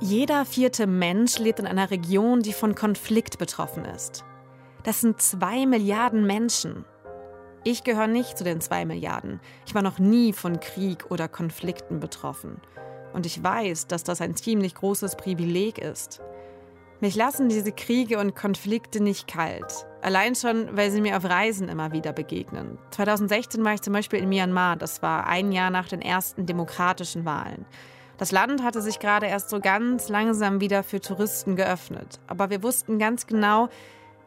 Jeder vierte Mensch lebt in einer Region, die von Konflikt betroffen ist. Das sind zwei Milliarden Menschen. Ich gehöre nicht zu den zwei Milliarden. Ich war noch nie von Krieg oder Konflikten betroffen. Und ich weiß, dass das ein ziemlich großes Privileg ist. Mich lassen diese Kriege und Konflikte nicht kalt. Allein schon, weil sie mir auf Reisen immer wieder begegnen. 2016 war ich zum Beispiel in Myanmar. Das war ein Jahr nach den ersten demokratischen Wahlen. Das Land hatte sich gerade erst so ganz langsam wieder für Touristen geöffnet. Aber wir wussten ganz genau,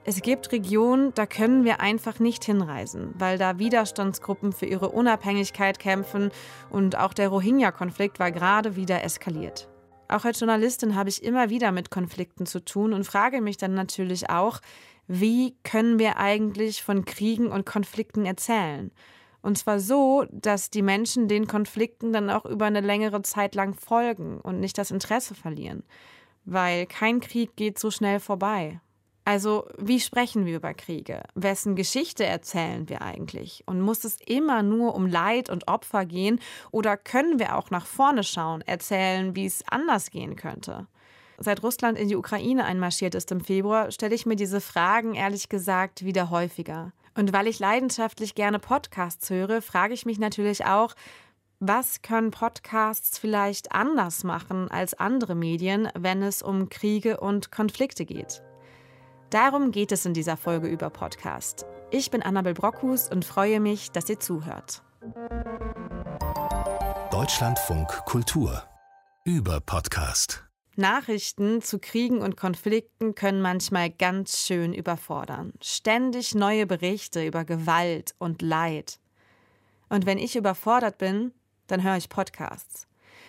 es gibt Regionen, da können wir einfach nicht hinreisen, weil da Widerstandsgruppen für ihre Unabhängigkeit kämpfen und auch der Rohingya-Konflikt war gerade wieder eskaliert. Auch als Journalistin habe ich immer wieder mit Konflikten zu tun und frage mich dann natürlich auch, wie können wir eigentlich von Kriegen und Konflikten erzählen? Und zwar so, dass die Menschen den Konflikten dann auch über eine längere Zeit lang folgen und nicht das Interesse verlieren. Weil kein Krieg geht so schnell vorbei. Also, wie sprechen wir über Kriege? Wessen Geschichte erzählen wir eigentlich? Und muss es immer nur um Leid und Opfer gehen? Oder können wir auch nach vorne schauen, erzählen, wie es anders gehen könnte? Seit Russland in die Ukraine einmarschiert ist im Februar, stelle ich mir diese Fragen ehrlich gesagt wieder häufiger. Und weil ich leidenschaftlich gerne Podcasts höre, frage ich mich natürlich auch, was können Podcasts vielleicht anders machen als andere Medien, wenn es um Kriege und Konflikte geht? Darum geht es in dieser Folge über Podcast. Ich bin Annabel Brockhus und freue mich, dass ihr zuhört. Deutschlandfunk Kultur über Podcast. Nachrichten zu Kriegen und Konflikten können manchmal ganz schön überfordern. Ständig neue Berichte über Gewalt und Leid. Und wenn ich überfordert bin, dann höre ich Podcasts.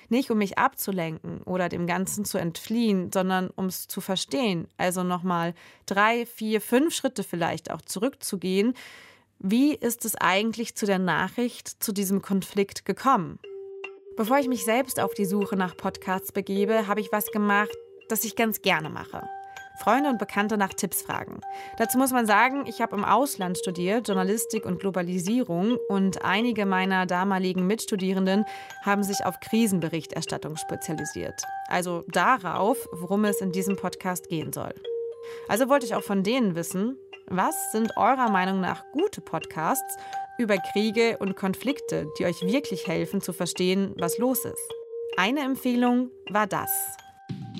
Nicht um mich abzulenken oder dem Ganzen zu entfliehen, sondern um es zu verstehen. Also nochmal drei, vier, fünf Schritte vielleicht auch zurückzugehen. Wie ist es eigentlich zu der Nachricht, zu diesem Konflikt gekommen? Bevor ich mich selbst auf die Suche nach Podcasts begebe, habe ich was gemacht, das ich ganz gerne mache. Freunde und Bekannte nach Tipps fragen. Dazu muss man sagen, ich habe im Ausland studiert, Journalistik und Globalisierung und einige meiner damaligen Mitstudierenden haben sich auf Krisenberichterstattung spezialisiert. Also darauf, worum es in diesem Podcast gehen soll. Also wollte ich auch von denen wissen, was sind eurer Meinung nach gute Podcasts über Kriege und Konflikte, die euch wirklich helfen zu verstehen, was los ist? Eine Empfehlung war das.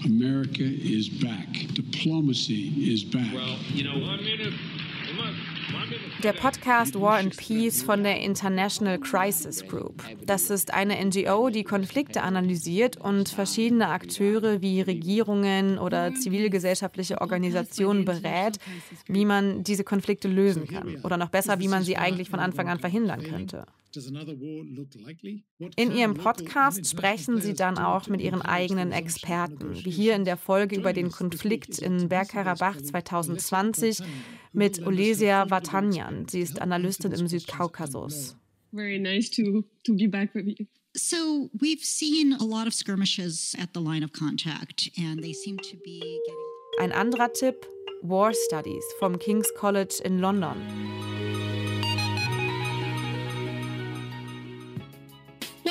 America is back. Diplomacy is back. Well, you know, one minute. Der Podcast War and Peace von der International Crisis Group. Das ist eine NGO, die Konflikte analysiert und verschiedene Akteure wie Regierungen oder zivilgesellschaftliche Organisationen berät, wie man diese Konflikte lösen kann oder noch besser, wie man sie eigentlich von Anfang an verhindern könnte. In ihrem Podcast sprechen sie dann auch mit ihren eigenen Experten, wie hier in der Folge über den Konflikt in Bergkarabach 2020 mit Olesia Vatanyan. Sie ist Analystin im Südkaukasus. Very nice to, to be back with you. So we've seen a lot of skirmishes at the line of contact and they seem to be getting Ein anderer Tipp, War Studies vom King's College in London.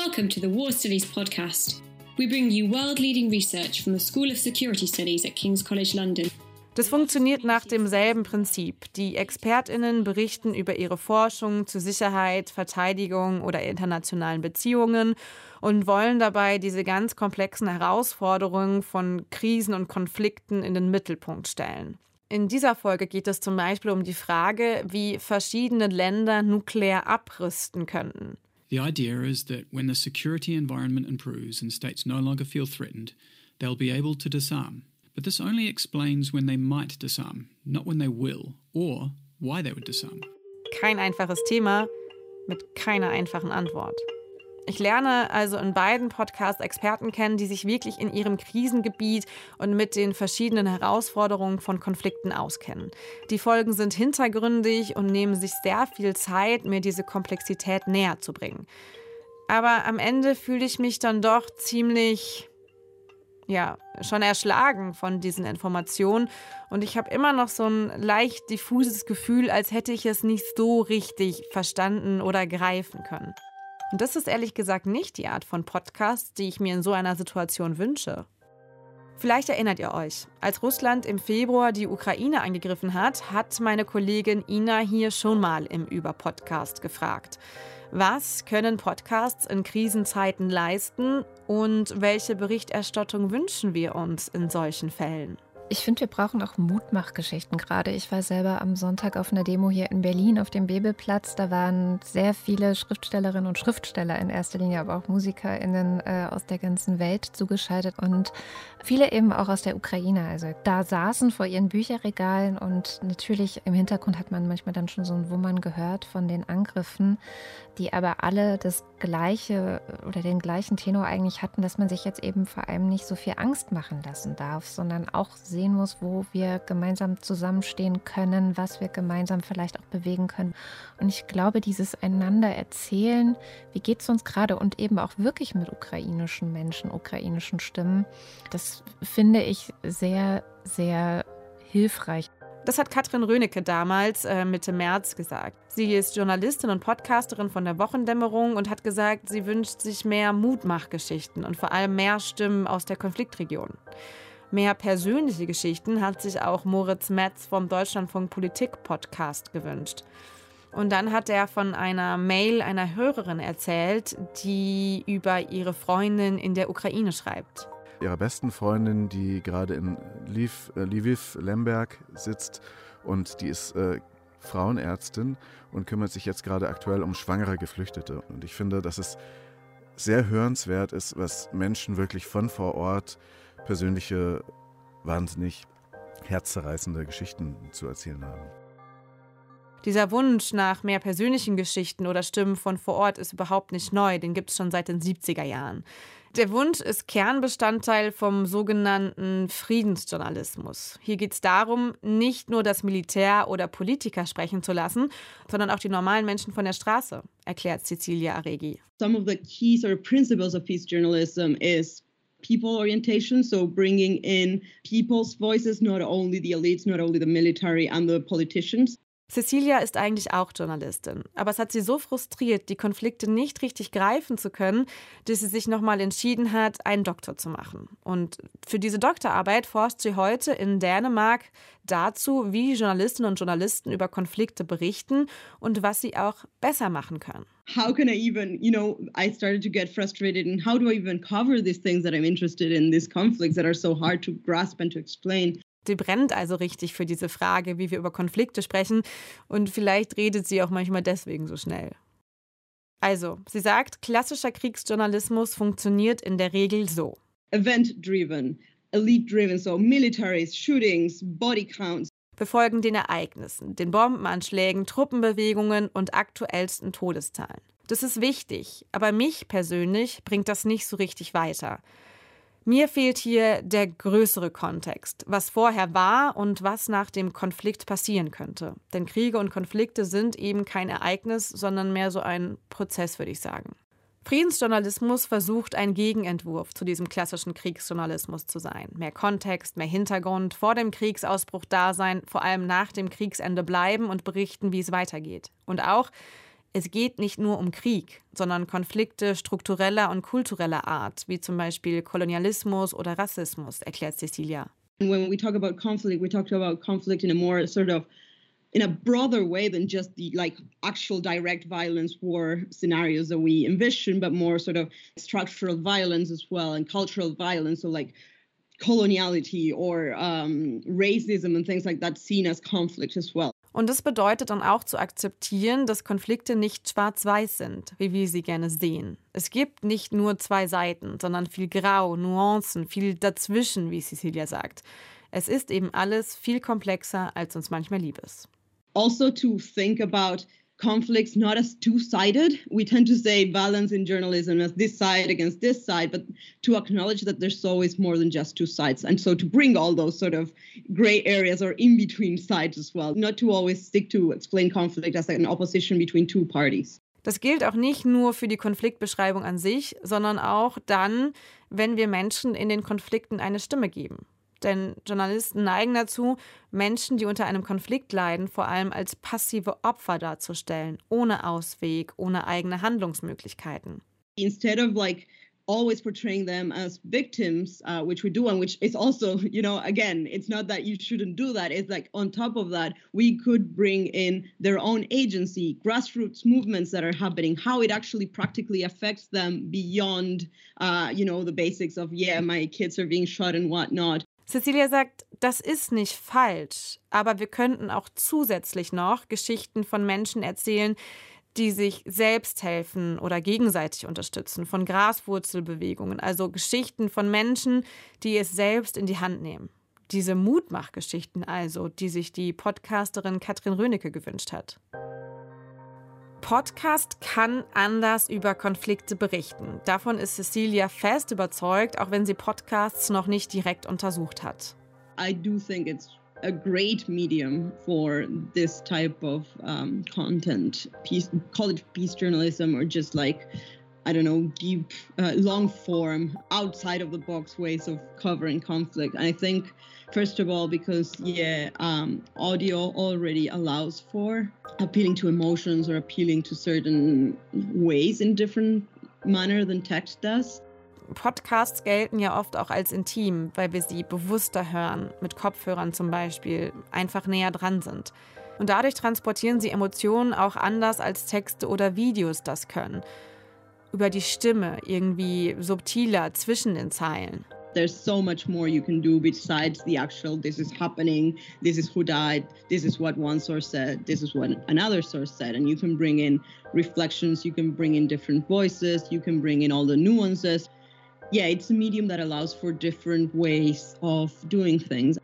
Welcome to the War Studies podcast. We bring you world leading research from the School of Security Studies at King's College London. Das funktioniert nach demselben Prinzip. Die Expertinnen berichten über ihre Forschung zu Sicherheit, Verteidigung oder internationalen Beziehungen und wollen dabei diese ganz komplexen Herausforderungen von Krisen und Konflikten in den Mittelpunkt stellen. In dieser Folge geht es zum Beispiel um die Frage, wie verschiedene Länder nuklear abrüsten könnten. The idea is that when the security environment improves and states no longer feel threatened, they'll be able to disarm. But this only explains when they might disarm, not when they will or why they would disarm. Kein einfaches Thema mit keiner einfachen Antwort. Ich lerne also in beiden Podcasts Experten kennen, die sich wirklich in ihrem Krisengebiet und mit den verschiedenen Herausforderungen von Konflikten auskennen. Die Folgen sind hintergründig und nehmen sich sehr viel Zeit, mir diese Komplexität näher zu bringen. Aber am Ende fühle ich mich dann doch ziemlich, ja, schon erschlagen von diesen Informationen. Und ich habe immer noch so ein leicht diffuses Gefühl, als hätte ich es nicht so richtig verstanden oder greifen können. Und das ist ehrlich gesagt nicht die Art von Podcast, die ich mir in so einer Situation wünsche. Vielleicht erinnert ihr euch, als Russland im Februar die Ukraine angegriffen hat, hat meine Kollegin Ina hier schon mal im Über-Podcast gefragt. Was können Podcasts in Krisenzeiten leisten und welche Berichterstattung wünschen wir uns in solchen Fällen? Ich finde, wir brauchen auch Mutmachgeschichten gerade. Ich war selber am Sonntag auf einer Demo hier in Berlin auf dem Bebelplatz. Da waren sehr viele Schriftstellerinnen und Schriftsteller in erster Linie, aber auch MusikerInnen äh, aus der ganzen Welt zugeschaltet und viele eben auch aus der Ukraine. Also da saßen vor ihren Bücherregalen und natürlich im Hintergrund hat man manchmal dann schon so ein Wummern gehört von den Angriffen, die aber alle das gleiche oder den gleichen Tenor eigentlich hatten, dass man sich jetzt eben vor allem nicht so viel Angst machen lassen darf, sondern auch sehr sehen muss, wo wir gemeinsam zusammenstehen können, was wir gemeinsam vielleicht auch bewegen können. Und ich glaube, dieses einander erzählen, wie geht es uns gerade und eben auch wirklich mit ukrainischen Menschen, ukrainischen Stimmen, das finde ich sehr, sehr hilfreich. Das hat Katrin Rönecke damals äh, Mitte März gesagt. Sie ist Journalistin und Podcasterin von der Wochendämmerung und hat gesagt, sie wünscht sich mehr Mutmachgeschichten und vor allem mehr Stimmen aus der Konfliktregion. Mehr persönliche Geschichten hat sich auch Moritz Metz vom Deutschlandfunk Politik Podcast gewünscht. Und dann hat er von einer Mail einer Hörerin erzählt, die über ihre Freundin in der Ukraine schreibt. Ihrer besten Freundin, die gerade in Lviv, äh, Lviv Lemberg sitzt und die ist äh, Frauenärztin und kümmert sich jetzt gerade aktuell um schwangere Geflüchtete. Und ich finde, dass es sehr hörenswert ist, was Menschen wirklich von vor Ort persönliche, wahnsinnig herzzerreißende Geschichten zu erzählen haben. Dieser Wunsch nach mehr persönlichen Geschichten oder Stimmen von vor Ort ist überhaupt nicht neu, den gibt es schon seit den 70er Jahren. Der Wunsch ist Kernbestandteil vom sogenannten Friedensjournalismus. Hier geht es darum, nicht nur das Militär oder Politiker sprechen zu lassen, sondern auch die normalen Menschen von der Straße, erklärt Cecilia Aregi. Some of the key sort of principles of peace journalism is people orientation, so bringing in people's voices, not only the elites, not only the military and the politicians. Cecilia ist eigentlich auch Journalistin, aber es hat sie so frustriert, die Konflikte nicht richtig greifen zu können, dass sie sich nochmal entschieden hat, einen Doktor zu machen. Und für diese Doktorarbeit forscht sie heute in Dänemark dazu, wie Journalistinnen und Journalisten über Konflikte berichten und was sie auch besser machen können. How can I even, you know, I started to get frustrated and how do I even cover these things that I'm interested in, these conflicts that are so hard to grasp and to explain? Sie brennt also richtig für diese Frage, wie wir über Konflikte sprechen und vielleicht redet sie auch manchmal deswegen so schnell. Also, sie sagt, klassischer Kriegsjournalismus funktioniert in der Regel so. Event-driven, elite-driven, so militaries, shootings, body counts. Wir folgen den Ereignissen, den Bombenanschlägen, Truppenbewegungen und aktuellsten Todeszahlen. Das ist wichtig, aber mich persönlich bringt das nicht so richtig weiter. Mir fehlt hier der größere Kontext, was vorher war und was nach dem Konflikt passieren könnte. Denn Kriege und Konflikte sind eben kein Ereignis, sondern mehr so ein Prozess, würde ich sagen. Friedensjournalismus versucht, ein Gegenentwurf zu diesem klassischen Kriegsjournalismus zu sein. Mehr Kontext, mehr Hintergrund, vor dem Kriegsausbruch da sein, vor allem nach dem Kriegsende bleiben und berichten, wie es weitergeht. Und auch es geht nicht nur um Krieg, sondern Konflikte struktureller und kultureller Art, wie zum Beispiel Kolonialismus oder Rassismus, erklärt Cecilia. When we talk about conflict, we talk about conflict in a more sort of in a broader way than just the like actual direct violence war scenarios that we envision, but more sort of structural violence as well and cultural violence. So like coloniality or um, racism and things like that seen as conflict as well. Und das bedeutet dann auch zu akzeptieren, dass Konflikte nicht schwarz-weiß sind, wie wir sie gerne sehen. Es gibt nicht nur zwei Seiten, sondern viel Grau, Nuancen, viel dazwischen, wie Cecilia sagt. Es ist eben alles viel komplexer, als uns manchmal lieb ist. Also to think about conflicts not as two-sided. We tend to say balance in journalism as this side against this side, but to acknowledge that there's always more than just two sides. And so to bring all those sort of gray areas or in-between sides as well, not to always stick to explain conflict as an opposition between two parties. Das gilt auch nicht nur für die Konfliktbeschreibung an sich, sondern auch dann, wenn wir Menschen in den Konflikten eine Stimme geben. Denn Journalisten neigen dazu, Menschen, die unter einem Konflikt leiden, vor allem als passive Opfer darzustellen, ohne Ausweg, ohne eigene Handlungsmöglichkeiten. Instead of like always portraying them as victims, uh, which we do, and which is also, you know, again, it's not that you shouldn't do that. It's like on top of that, we could bring in their own agency, grassroots movements that are happening, how it actually practically affects them beyond, uh, you know, the basics of, yeah, my kids are being shot and whatnot. Cecilia sagt, das ist nicht falsch, aber wir könnten auch zusätzlich noch Geschichten von Menschen erzählen, die sich selbst helfen oder gegenseitig unterstützen, von Graswurzelbewegungen, also Geschichten von Menschen, die es selbst in die Hand nehmen. Diese Mutmachgeschichten also, die sich die Podcasterin Katrin Rönecke gewünscht hat. Podcast kann anders über Konflikte berichten. Davon ist Cecilia fest überzeugt, auch wenn sie Podcasts noch nicht direkt untersucht hat. I do think it's a great medium for this type of um, content. Peace, call it peace journalism or just like, I don't know, deep, uh, long form, outside of the box ways of covering conflict. And I think, first of all, because, yeah, um, audio already allows for appealing to emotions or appealing to certain ways in different manner than text does. Podcasts gelten ja oft auch als intim, weil wir sie bewusster hören, mit Kopfhörern zum Beispiel, einfach näher dran sind. Und dadurch transportieren sie Emotionen auch anders als Texte oder Videos das können. Über die Stimme, irgendwie subtiler zwischen den Zeilen. There's so much more you can do besides the actual this is happening, this is who died, this is what one source said, this is what another source said. And you can bring in reflections, you can bring in different voices, you can bring in all the nuances. yeah, it's a medium that allows for different ways of doing things.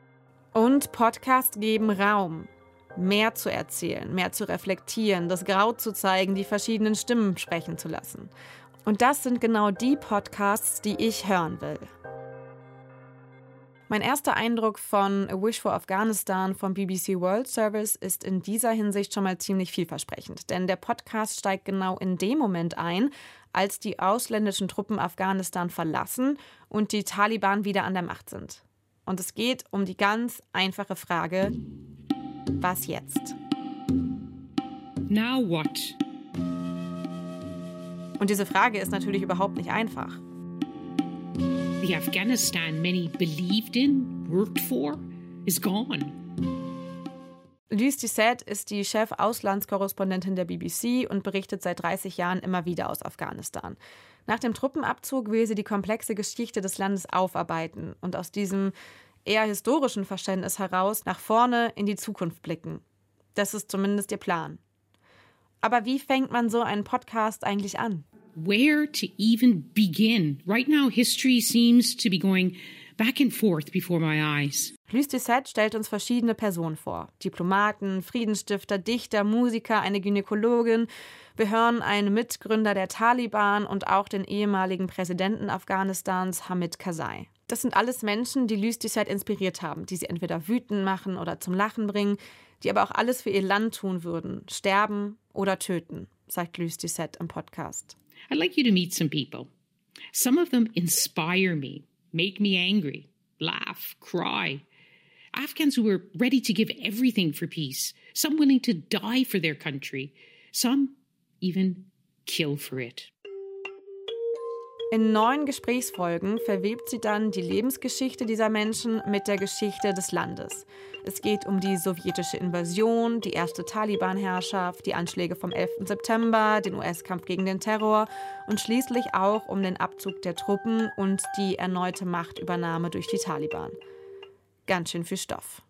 Und Podcasts geben Raum, mehr zu erzählen, mehr zu reflektieren, das Grau zu zeigen, die verschiedenen Stimmen sprechen zu lassen. Und das sind genau die Podcasts, die ich hören will. Mein erster Eindruck von A Wish for Afghanistan vom BBC World Service ist in dieser Hinsicht schon mal ziemlich vielversprechend, denn der Podcast steigt genau in dem Moment ein, als die ausländischen Truppen Afghanistan verlassen und die Taliban wieder an der Macht sind. Und es geht um die ganz einfache Frage, was jetzt? Now what? Und diese Frage ist natürlich überhaupt nicht einfach. The Afghanistan many believed in, worked for, is gone. Luce Dissette ist die Chef-Auslandskorrespondentin der BBC und berichtet seit 30 Jahren immer wieder aus Afghanistan. Nach dem Truppenabzug will sie die komplexe Geschichte des Landes aufarbeiten und aus diesem eher historischen Verständnis heraus nach vorne in die Zukunft blicken. Das ist zumindest ihr Plan. Aber wie fängt man so einen Podcast eigentlich an? Where to even begin? Right now, history seems to be going back and forth before my eyes. Luce stellt uns verschiedene Personen vor. Diplomaten, Friedensstifter, Dichter, Musiker, eine Gynäkologin. Wir hören einen Mitgründer der Taliban und auch den ehemaligen Präsidenten Afghanistans, Hamid Karzai. Das sind alles Menschen, die Doucet inspiriert haben, die sie entweder wütend machen oder zum Lachen bringen, die aber auch alles für ihr Land tun würden, sterben oder töten, sagt Doucet im Podcast. I'd like you to meet some people. Some of them inspire me. make me angry, laugh, cry. Afghans who were ready to give everything for peace, some willing to die for their country, some even kill for it. In neun Gesprächsfolgen verwebt sie dann die Lebensgeschichte dieser Menschen mit der Geschichte des Landes. Es geht um die sowjetische Invasion, die erste Taliban-Herrschaft, die Anschläge vom 11. September, den US-Kampf gegen den Terror und schließlich auch um den Abzug der Truppen und die erneute Machtübernahme durch die Taliban. Ganz schön viel Stoff.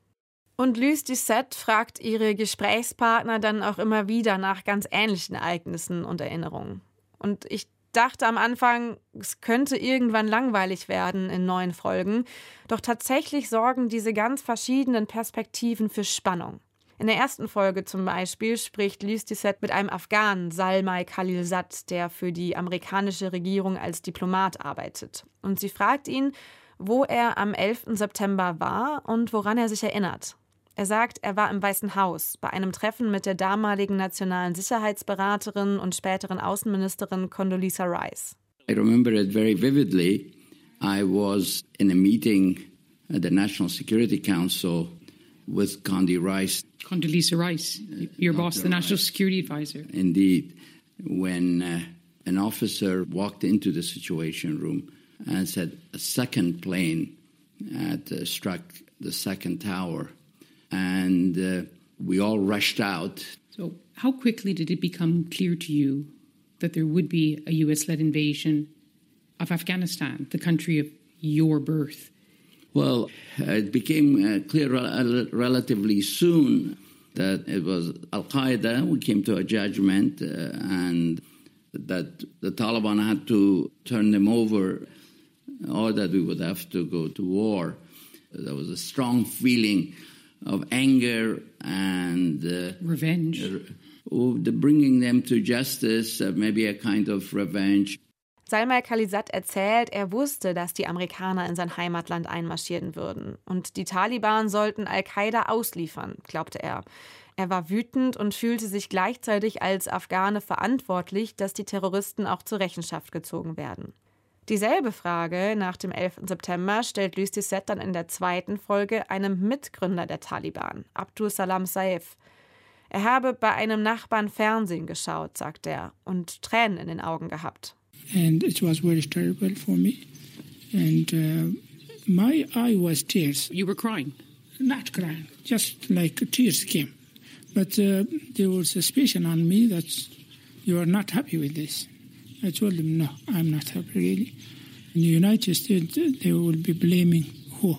Und Luce Doucette fragt ihre Gesprächspartner dann auch immer wieder nach ganz ähnlichen Ereignissen und Erinnerungen. Und ich dachte am Anfang, es könnte irgendwann langweilig werden in neuen Folgen. Doch tatsächlich sorgen diese ganz verschiedenen Perspektiven für Spannung. In der ersten Folge zum Beispiel spricht Dissette mit einem Afghanen, Salmai Khalilzad, der für die amerikanische Regierung als Diplomat arbeitet. Und sie fragt ihn, wo er am 11. September war und woran er sich erinnert. Er sagt, er war im Weißen Haus bei einem Treffen mit der damaligen nationalen Sicherheitsberaterin und späteren Außenministerin Condoleezza Rice. I remember it very vividly. I was in a meeting at the National Security Council with Condi Rice. Condoleezza Rice, your boss, the National Security Advisor. Indeed. When uh, an officer walked into the Situation Room and said a second plane had uh, struck the second tower. And uh, we all rushed out. So, how quickly did it become clear to you that there would be a US led invasion of Afghanistan, the country of your birth? Well, it became uh, clear rel- relatively soon that it was Al Qaeda. We came to a judgment uh, and that the Taliban had to turn them over or that we would have to go to war. There was a strong feeling of anger and uh, revenge. Uh, bringing them to justice, uh, maybe a kind of revenge. Salma Khalizad erzählt, er wusste, dass die Amerikaner in sein Heimatland einmarschieren würden. Und die Taliban sollten Al-Qaida ausliefern, glaubte er. Er war wütend und fühlte sich gleichzeitig als Afghane verantwortlich, dass die Terroristen auch zur Rechenschaft gezogen werden. Dieselbe Frage nach dem 11. September stellt Luis Dissette dann in der zweiten Folge einem Mitgründer der Taliban, Abdul Salam Saif. Er habe bei einem Nachbarn Fernsehen geschaut, sagt er, und Tränen in den Augen gehabt. And it was very terrible for me. And uh, my eye was tears. You were crying? Not crying, just like tears came. But uh, there was suspicion on me that you are not happy with this. I told them, no, I'm not happy really. In the United States, they will be blaming who?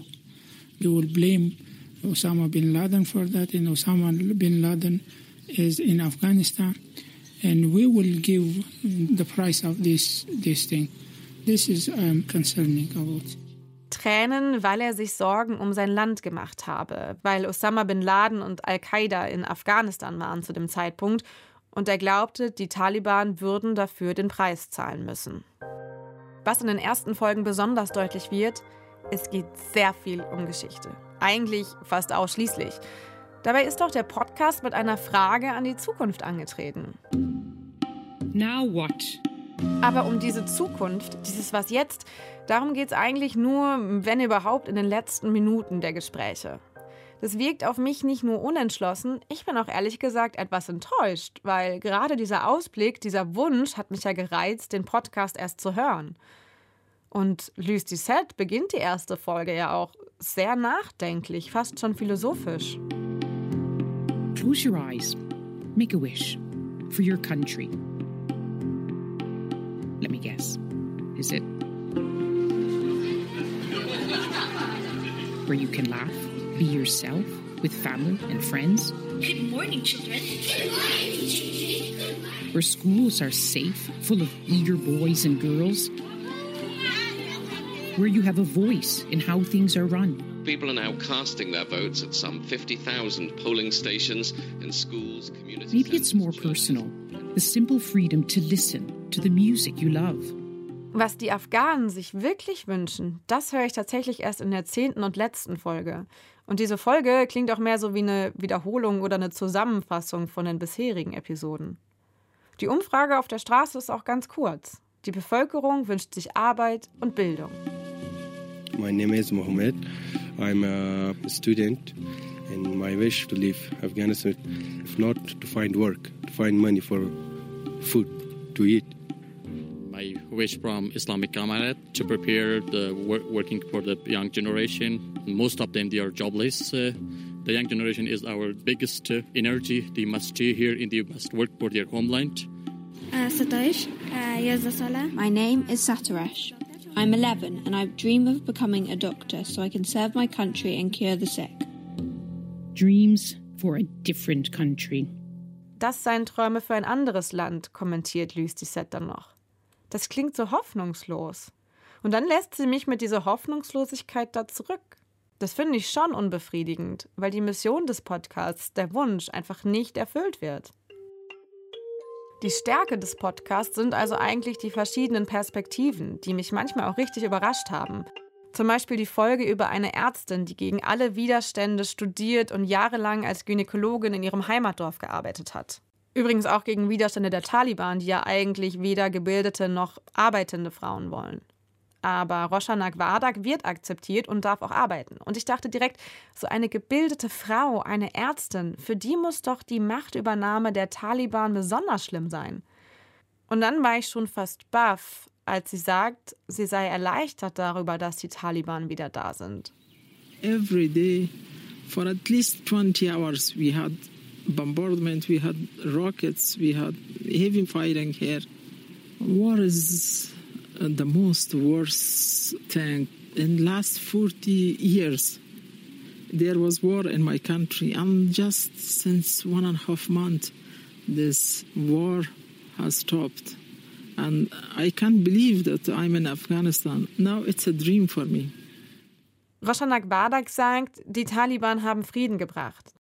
They will blame Osama bin Laden for that, and Osama bin Laden is in Afghanistan, and we will give the price of this this thing. This is um, concerning about. Tränen, weil er sich Sorgen um sein Land gemacht habe, weil Osama bin Laden und Al-Qaida in Afghanistan waren zu dem Zeitpunkt und er glaubte, die Taliban würden dafür den Preis zahlen müssen. Was in den ersten Folgen besonders deutlich wird, es geht sehr viel um Geschichte. Eigentlich fast ausschließlich. Dabei ist doch der Podcast mit einer Frage an die Zukunft angetreten. Now what? Aber um diese Zukunft, dieses Was jetzt, darum geht es eigentlich nur, wenn überhaupt, in den letzten Minuten der Gespräche. Das wirkt auf mich nicht nur unentschlossen, ich bin auch ehrlich gesagt etwas enttäuscht, weil gerade dieser Ausblick, dieser Wunsch hat mich ja gereizt, den Podcast erst zu hören. Und Luce Dissette beginnt die erste Folge ja auch sehr nachdenklich, fast schon philosophisch. Close your eyes. Make a wish for your country. Let me guess. Is it where you can laugh? Be yourself with family and friends. Good morning, children. Where schools are safe, full of eager boys and girls. Where you have a voice in how things are run. People are now casting their votes at some 50,000 polling stations in schools, communities. Maybe it's more personal. The simple freedom to listen to the music you love. Was die Afghanen sich wirklich wünschen, das höre ich tatsächlich erst in der zehnten und letzten Folge. Und diese Folge klingt auch mehr so wie eine Wiederholung oder eine Zusammenfassung von den bisherigen Episoden. Die Umfrage auf der Straße ist auch ganz kurz. Die Bevölkerung wünscht sich Arbeit und Bildung. My name is Mohammed. I'm a student and my wish to leave Afghanistan, if not to find work, to find money for food to eat. My wish from Islamic Emirate to prepare the work, working for the young generation. Most of them they are jobless. Uh, the young generation is our biggest uh, energy. They must stay here and they must work for their homeland. Uh, Satosh, uh, My name is Satoresh. I'm 11 and I dream of becoming a doctor so I can serve my country and cure the sick. Dreams for a different country. Das seien Träume für ein anderes Land, kommentiert Luis Dissette dann noch. Das klingt so hoffnungslos. Und dann lässt sie mich mit dieser Hoffnungslosigkeit da zurück. Das finde ich schon unbefriedigend, weil die Mission des Podcasts, der Wunsch, einfach nicht erfüllt wird. Die Stärke des Podcasts sind also eigentlich die verschiedenen Perspektiven, die mich manchmal auch richtig überrascht haben. Zum Beispiel die Folge über eine Ärztin, die gegen alle Widerstände studiert und jahrelang als Gynäkologin in ihrem Heimatdorf gearbeitet hat. Übrigens auch gegen Widerstände der Taliban, die ja eigentlich weder gebildete noch arbeitende Frauen wollen. Aber Roshanak Wardak wird akzeptiert und darf auch arbeiten. Und ich dachte direkt, so eine gebildete Frau, eine Ärztin, für die muss doch die Machtübernahme der Taliban besonders schlimm sein. Und dann war ich schon fast baff, als sie sagt, sie sei erleichtert darüber, dass die Taliban wieder da sind. Every day for at least 20 hours we had bombardment, we had rockets, we had heavy fighting here. War is uh, the most worst thing in last 40 years. There was war in my country, and just since one and a half months, this war has stopped. And I can't believe that I'm in Afghanistan. Now it's a dream for me. Roshanak Badak sagt, die Taliban haben Frieden gebracht.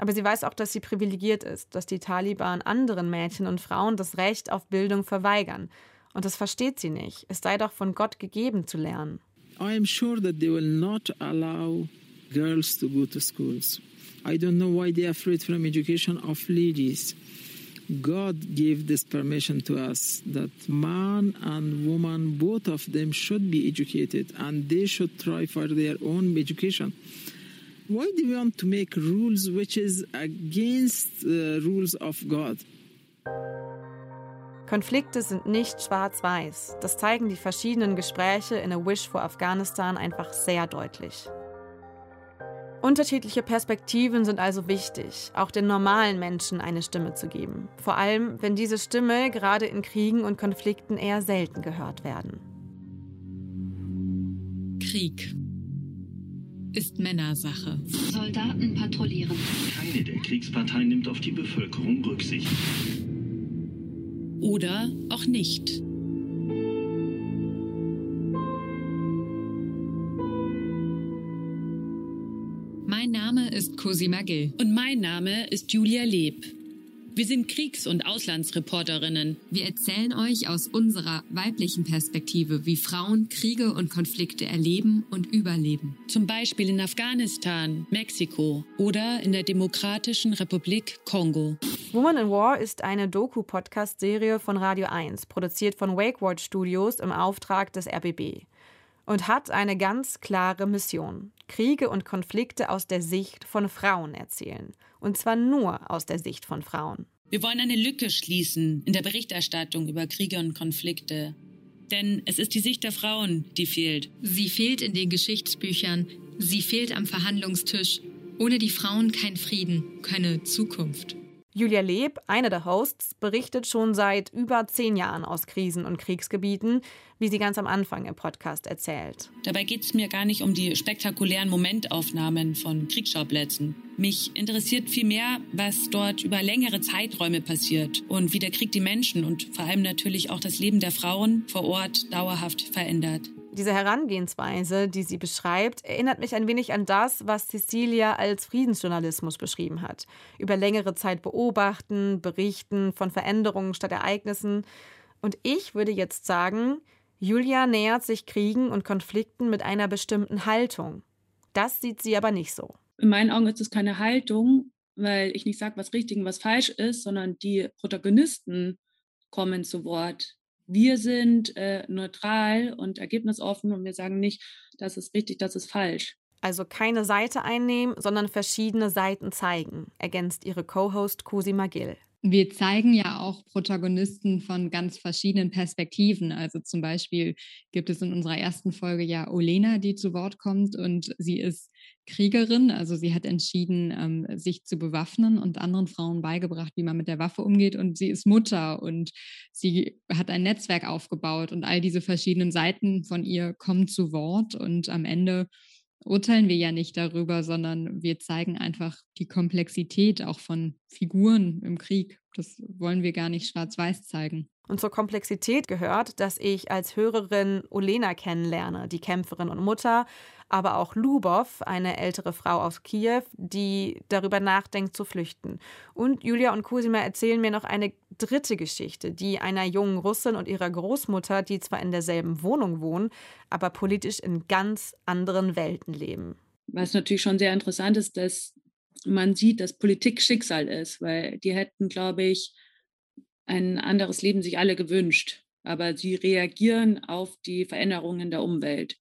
Aber sie weiß auch, dass sie privilegiert ist, dass die Taliban anderen Mädchen und Frauen das Recht auf Bildung verweigern. Und das versteht sie nicht. Es sei doch von Gott gegeben zu lernen. I am sure that they will not allow girls to go to schools. I don't know why they are afraid from education of ladies. God gave this permission to us that man and woman, both of them, should be educated and they should try for their own education. Why do we want to make rules which is against the rules of God? Konflikte sind nicht schwarz-weiß. Das zeigen die verschiedenen Gespräche in A Wish for Afghanistan einfach sehr deutlich. Unterschiedliche Perspektiven sind also wichtig, auch den normalen Menschen eine Stimme zu geben. Vor allem, wenn diese Stimme gerade in Kriegen und Konflikten eher selten gehört werden. Krieg ist Männersache. Soldaten patrouillieren. Keine der Kriegsparteien nimmt auf die Bevölkerung Rücksicht. Oder auch nicht. Mein Name ist Cosima Gill. Und mein Name ist Julia Leb. Wir sind Kriegs- und Auslandsreporterinnen. Wir erzählen euch aus unserer weiblichen Perspektive, wie Frauen Kriege und Konflikte erleben und überleben. Zum Beispiel in Afghanistan, Mexiko oder in der Demokratischen Republik Kongo. Woman in War ist eine Doku-Podcast-Serie von Radio 1, produziert von WakeWatch Studios im Auftrag des RBB und hat eine ganz klare Mission. Kriege und Konflikte aus der Sicht von Frauen erzählen. Und zwar nur aus der Sicht von Frauen. Wir wollen eine Lücke schließen in der Berichterstattung über Kriege und Konflikte. Denn es ist die Sicht der Frauen, die fehlt. Sie fehlt in den Geschichtsbüchern, sie fehlt am Verhandlungstisch. Ohne die Frauen kein Frieden, keine Zukunft. Julia Leb, eine der Hosts, berichtet schon seit über zehn Jahren aus Krisen- und Kriegsgebieten, wie sie ganz am Anfang im Podcast erzählt. Dabei geht es mir gar nicht um die spektakulären Momentaufnahmen von Kriegsschauplätzen. Mich interessiert vielmehr, was dort über längere Zeiträume passiert und wie der Krieg die Menschen und vor allem natürlich auch das Leben der Frauen vor Ort dauerhaft verändert. Diese Herangehensweise, die sie beschreibt, erinnert mich ein wenig an das, was Cecilia als Friedensjournalismus beschrieben hat. Über längere Zeit beobachten, berichten von Veränderungen statt Ereignissen. Und ich würde jetzt sagen, Julia nähert sich Kriegen und Konflikten mit einer bestimmten Haltung. Das sieht sie aber nicht so. In meinen Augen ist es keine Haltung, weil ich nicht sage, was richtig und was falsch ist, sondern die Protagonisten kommen zu Wort wir sind äh, neutral und ergebnisoffen und wir sagen nicht, das ist richtig, das ist falsch. Also keine Seite einnehmen, sondern verschiedene Seiten zeigen, ergänzt ihre Co-Host Cosima Gill. Wir zeigen ja auch Protagonisten von ganz verschiedenen Perspektiven. Also zum Beispiel gibt es in unserer ersten Folge ja Olena, die zu Wort kommt und sie ist Kriegerin. Also sie hat entschieden, ähm, sich zu bewaffnen und anderen Frauen beigebracht, wie man mit der Waffe umgeht. Und sie ist Mutter und sie hat ein Netzwerk aufgebaut und all diese verschiedenen Seiten von ihr kommen zu Wort und am Ende urteilen wir ja nicht darüber, sondern wir zeigen einfach die Komplexität auch von Figuren im Krieg. Das wollen wir gar nicht schwarz-weiß zeigen. Und zur Komplexität gehört, dass ich als Hörerin Olena kennenlerne, die Kämpferin und Mutter, aber auch Lubov, eine ältere Frau aus Kiew, die darüber nachdenkt zu flüchten. Und Julia und Cosima erzählen mir noch eine dritte Geschichte, die einer jungen Russin und ihrer Großmutter, die zwar in derselben Wohnung wohnen, aber politisch in ganz anderen Welten leben. Was natürlich schon sehr interessant ist, dass man sieht, dass Politik Schicksal ist, weil die hätten, glaube ich, ein anderes Leben sich alle gewünscht, aber sie reagieren auf die Veränderungen der Umwelt.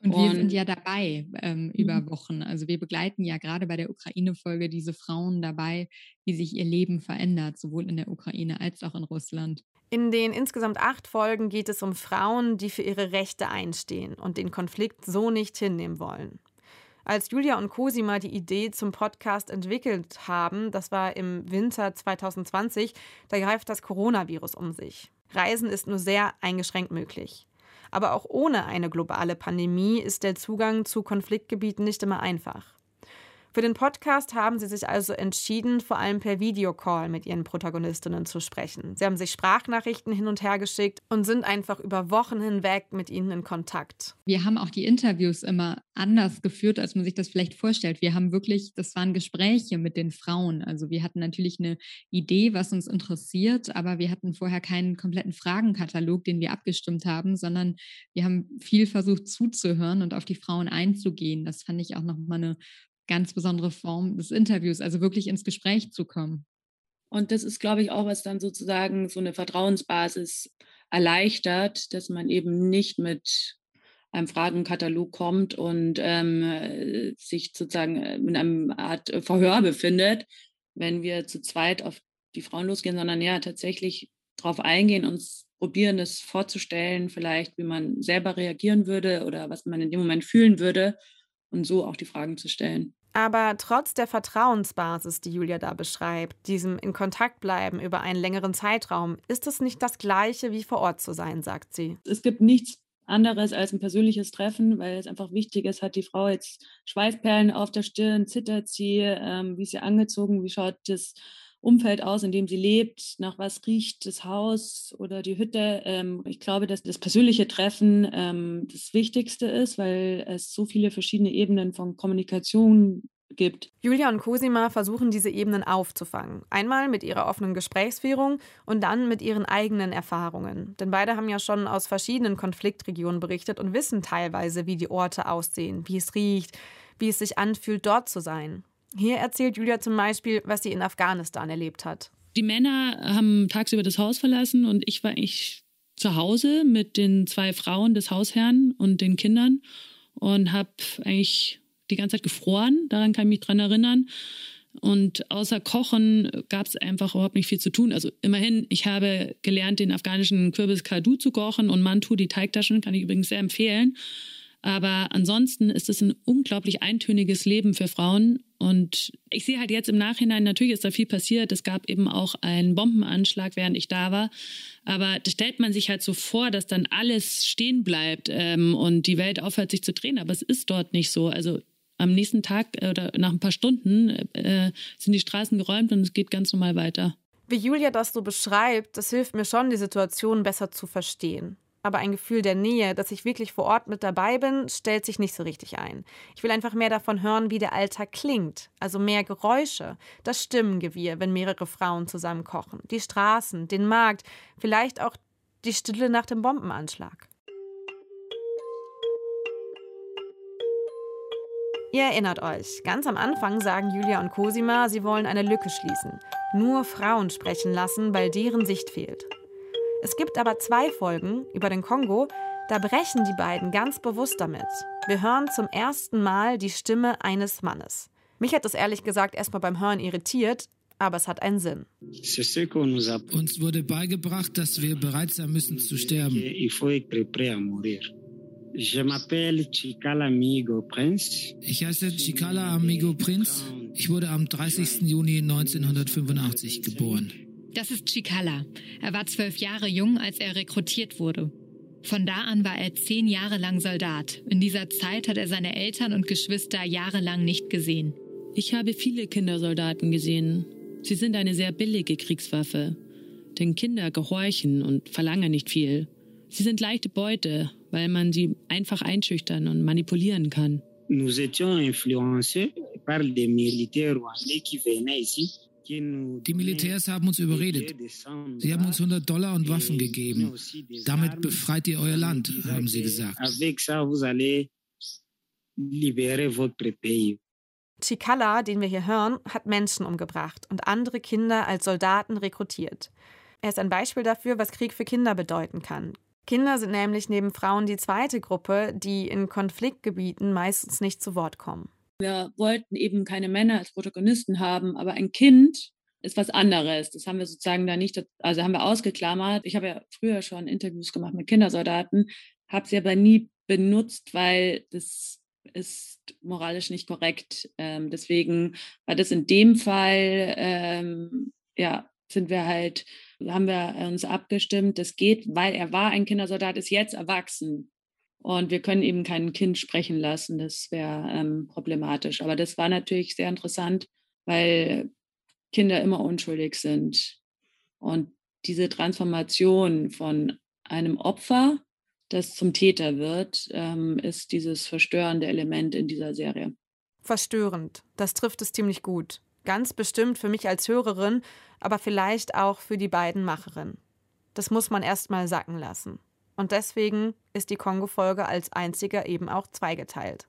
Und, und wir sind ja dabei ähm, über mhm. Wochen. Also wir begleiten ja gerade bei der Ukraine-Folge diese Frauen dabei, wie sich ihr Leben verändert, sowohl in der Ukraine als auch in Russland. In den insgesamt acht Folgen geht es um Frauen, die für ihre Rechte einstehen und den Konflikt so nicht hinnehmen wollen. Als Julia und Cosima die Idee zum Podcast entwickelt haben, das war im Winter 2020, da greift das Coronavirus um sich. Reisen ist nur sehr eingeschränkt möglich. Aber auch ohne eine globale Pandemie ist der Zugang zu Konfliktgebieten nicht immer einfach. Für den Podcast haben sie sich also entschieden, vor allem per Videocall mit ihren Protagonistinnen zu sprechen. Sie haben sich Sprachnachrichten hin und her geschickt und sind einfach über Wochen hinweg mit ihnen in Kontakt. Wir haben auch die Interviews immer anders geführt, als man sich das vielleicht vorstellt. Wir haben wirklich, das waren Gespräche mit den Frauen. Also wir hatten natürlich eine Idee, was uns interessiert, aber wir hatten vorher keinen kompletten Fragenkatalog, den wir abgestimmt haben, sondern wir haben viel versucht zuzuhören und auf die Frauen einzugehen. Das fand ich auch nochmal eine ganz besondere Form des Interviews, also wirklich ins Gespräch zu kommen. Und das ist, glaube ich, auch, was dann sozusagen so eine Vertrauensbasis erleichtert, dass man eben nicht mit einem Fragenkatalog kommt und ähm, sich sozusagen in einem Art Verhör befindet, wenn wir zu zweit auf die Frauen losgehen, sondern ja tatsächlich darauf eingehen, uns probieren, das vorzustellen, vielleicht wie man selber reagieren würde oder was man in dem Moment fühlen würde und so auch die Fragen zu stellen. Aber trotz der Vertrauensbasis, die Julia da beschreibt, diesem in Kontakt bleiben über einen längeren Zeitraum, ist es nicht das Gleiche wie vor Ort zu sein, sagt sie. Es gibt nichts anderes als ein persönliches Treffen, weil es einfach wichtig ist, hat die Frau jetzt Schweißperlen auf der Stirn, zittert sie, ähm, wie ist sie angezogen, wie schaut das Umfeld aus, in dem sie lebt, nach was riecht das Haus oder die Hütte. Ähm, ich glaube, dass das persönliche Treffen ähm, das Wichtigste ist, weil es so viele verschiedene Ebenen von Kommunikation gibt. Julia und Cosima versuchen diese Ebenen aufzufangen. Einmal mit ihrer offenen Gesprächsführung und dann mit ihren eigenen Erfahrungen. Denn beide haben ja schon aus verschiedenen Konfliktregionen berichtet und wissen teilweise, wie die Orte aussehen, wie es riecht, wie es sich anfühlt, dort zu sein. Hier erzählt Julia zum Beispiel, was sie in Afghanistan erlebt hat. Die Männer haben tagsüber das Haus verlassen und ich war eigentlich zu Hause mit den zwei Frauen des Hausherrn und den Kindern und habe eigentlich die ganze Zeit gefroren. Daran kann ich mich dran erinnern. Und außer Kochen gab es einfach überhaupt nicht viel zu tun. Also immerhin, ich habe gelernt, den afghanischen Kürbis Kadu zu kochen und Mantu, die Teigtaschen, kann ich übrigens sehr empfehlen. Aber ansonsten ist es ein unglaublich eintöniges Leben für Frauen. Und ich sehe halt jetzt im Nachhinein, natürlich ist da viel passiert. Es gab eben auch einen Bombenanschlag, während ich da war. Aber da stellt man sich halt so vor, dass dann alles stehen bleibt ähm, und die Welt aufhört, sich zu drehen. Aber es ist dort nicht so. Also am nächsten Tag äh, oder nach ein paar Stunden äh, sind die Straßen geräumt und es geht ganz normal weiter. Wie Julia das so beschreibt, das hilft mir schon, die Situation besser zu verstehen aber ein Gefühl der Nähe, dass ich wirklich vor Ort mit dabei bin, stellt sich nicht so richtig ein. Ich will einfach mehr davon hören, wie der Alltag klingt, also mehr Geräusche, das Stimmengewirr, wenn mehrere Frauen zusammen kochen, die Straßen, den Markt, vielleicht auch die Stille nach dem Bombenanschlag. Ihr erinnert euch, ganz am Anfang sagen Julia und Cosima, sie wollen eine Lücke schließen. Nur Frauen sprechen lassen, weil deren Sicht fehlt. Es gibt aber zwei Folgen über den Kongo, da brechen die beiden ganz bewusst damit. Wir hören zum ersten Mal die Stimme eines Mannes. Mich hat das ehrlich gesagt erstmal beim Hören irritiert, aber es hat einen Sinn. Uns wurde beigebracht, dass wir bereit sein müssen zu sterben. Ich heiße Chikala Amigo Prince. Ich wurde am 30. Juni 1985 geboren. Das ist Chikala. Er war zwölf Jahre jung, als er rekrutiert wurde. Von da an war er zehn Jahre lang Soldat. In dieser Zeit hat er seine Eltern und Geschwister jahrelang nicht gesehen. Ich habe viele Kindersoldaten gesehen. Sie sind eine sehr billige Kriegswaffe. Denn Kinder gehorchen und verlangen nicht viel. Sie sind leichte Beute, weil man sie einfach einschüchtern und manipulieren kann. Nous étions influencés par les militaires rwandais qui venaient ici die Militärs haben uns überredet. Sie haben uns 100 Dollar und Waffen gegeben. Damit befreit ihr euer Land, haben sie gesagt. Chikala, den wir hier hören, hat Menschen umgebracht und andere Kinder als Soldaten rekrutiert. Er ist ein Beispiel dafür, was Krieg für Kinder bedeuten kann. Kinder sind nämlich neben Frauen die zweite Gruppe, die in Konfliktgebieten meistens nicht zu Wort kommen. Wir wollten eben keine Männer als Protagonisten haben, aber ein Kind ist was anderes. Das haben wir sozusagen da nicht, also haben wir ausgeklammert. Ich habe ja früher schon Interviews gemacht mit Kindersoldaten, habe sie aber nie benutzt, weil das ist moralisch nicht korrekt. Ähm, deswegen war das in dem Fall, ähm, ja, sind wir halt, haben wir uns abgestimmt, das geht, weil er war ein Kindersoldat, ist jetzt erwachsen. Und wir können eben kein Kind sprechen lassen. Das wäre ähm, problematisch. Aber das war natürlich sehr interessant, weil Kinder immer unschuldig sind. Und diese Transformation von einem Opfer, das zum Täter wird, ähm, ist dieses verstörende Element in dieser Serie. Verstörend, das trifft es ziemlich gut. Ganz bestimmt für mich als Hörerin, aber vielleicht auch für die beiden Macherinnen. Das muss man erst mal sacken lassen. Und deswegen ist die Kongo-Folge als einziger eben auch zweigeteilt.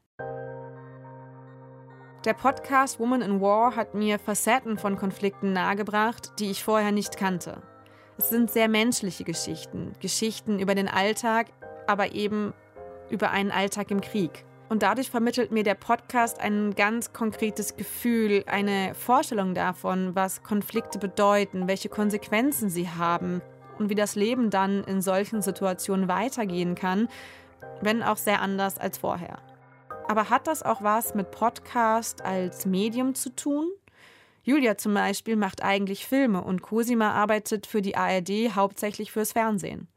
Der Podcast Woman in War hat mir Facetten von Konflikten nahegebracht, die ich vorher nicht kannte. Es sind sehr menschliche Geschichten, Geschichten über den Alltag, aber eben über einen Alltag im Krieg. Und dadurch vermittelt mir der Podcast ein ganz konkretes Gefühl, eine Vorstellung davon, was Konflikte bedeuten, welche Konsequenzen sie haben und wie das Leben dann in solchen Situationen weitergehen kann, wenn auch sehr anders als vorher. Aber hat das auch was mit Podcast als Medium zu tun? Julia zum Beispiel macht eigentlich Filme und Cosima arbeitet für die ARD hauptsächlich fürs Fernsehen.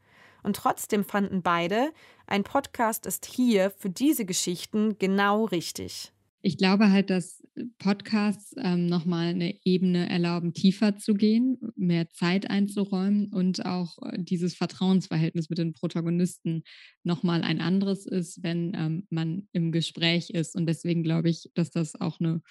Und trotzdem fanden beide, ein Podcast ist hier für diese Geschichten genau richtig. Ich glaube halt, dass Podcasts ähm, nochmal eine Ebene erlauben, tiefer zu gehen, mehr Zeit einzuräumen und auch äh, dieses Vertrauensverhältnis mit den Protagonisten nochmal ein anderes ist, wenn ähm, man im Gespräch ist. Und deswegen glaube ich, dass das auch eine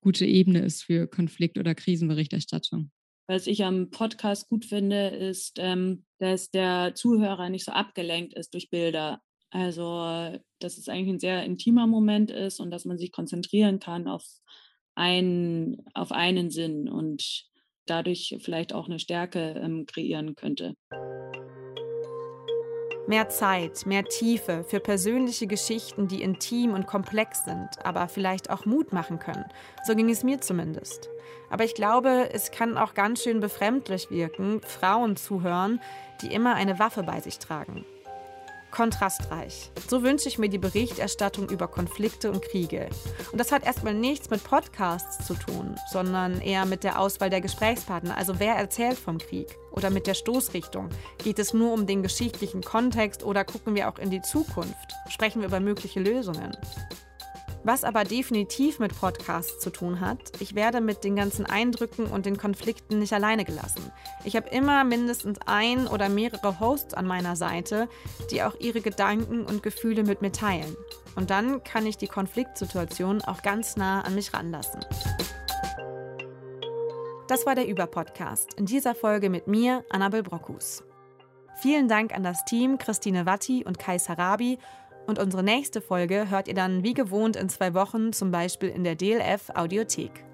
gute Ebene ist für Konflikt- oder Krisenberichterstattung. Was ich am Podcast gut finde, ist, ähm, dass der Zuhörer nicht so abgelenkt ist durch Bilder. Also, dass es eigentlich ein sehr intimer Moment ist und dass man sich konzentrieren kann auf einen, auf einen Sinn und dadurch vielleicht auch eine Stärke ähm, kreieren könnte. Mehr Zeit, mehr Tiefe für persönliche Geschichten, die intim und komplex sind, aber vielleicht auch Mut machen können. So ging es mir zumindest. Aber ich glaube, es kann auch ganz schön befremdlich wirken, Frauen zuhören, die immer eine Waffe bei sich tragen kontrastreich. So wünsche ich mir die Berichterstattung über Konflikte und Kriege. Und das hat erstmal nichts mit Podcasts zu tun, sondern eher mit der Auswahl der Gesprächspartner. Also wer erzählt vom Krieg? Oder mit der Stoßrichtung? Geht es nur um den geschichtlichen Kontext oder gucken wir auch in die Zukunft? Sprechen wir über mögliche Lösungen? Was aber definitiv mit Podcasts zu tun hat, ich werde mit den ganzen Eindrücken und den Konflikten nicht alleine gelassen. Ich habe immer mindestens ein oder mehrere Hosts an meiner Seite, die auch ihre Gedanken und Gefühle mit mir teilen. Und dann kann ich die Konfliktsituation auch ganz nah an mich ranlassen. Das war der Über-Podcast. In dieser Folge mit mir, Annabel Brockus. Vielen Dank an das Team Christine Watti und Kai Sarabi und unsere nächste Folge hört ihr dann wie gewohnt in zwei Wochen, zum Beispiel in der DLF Audiothek.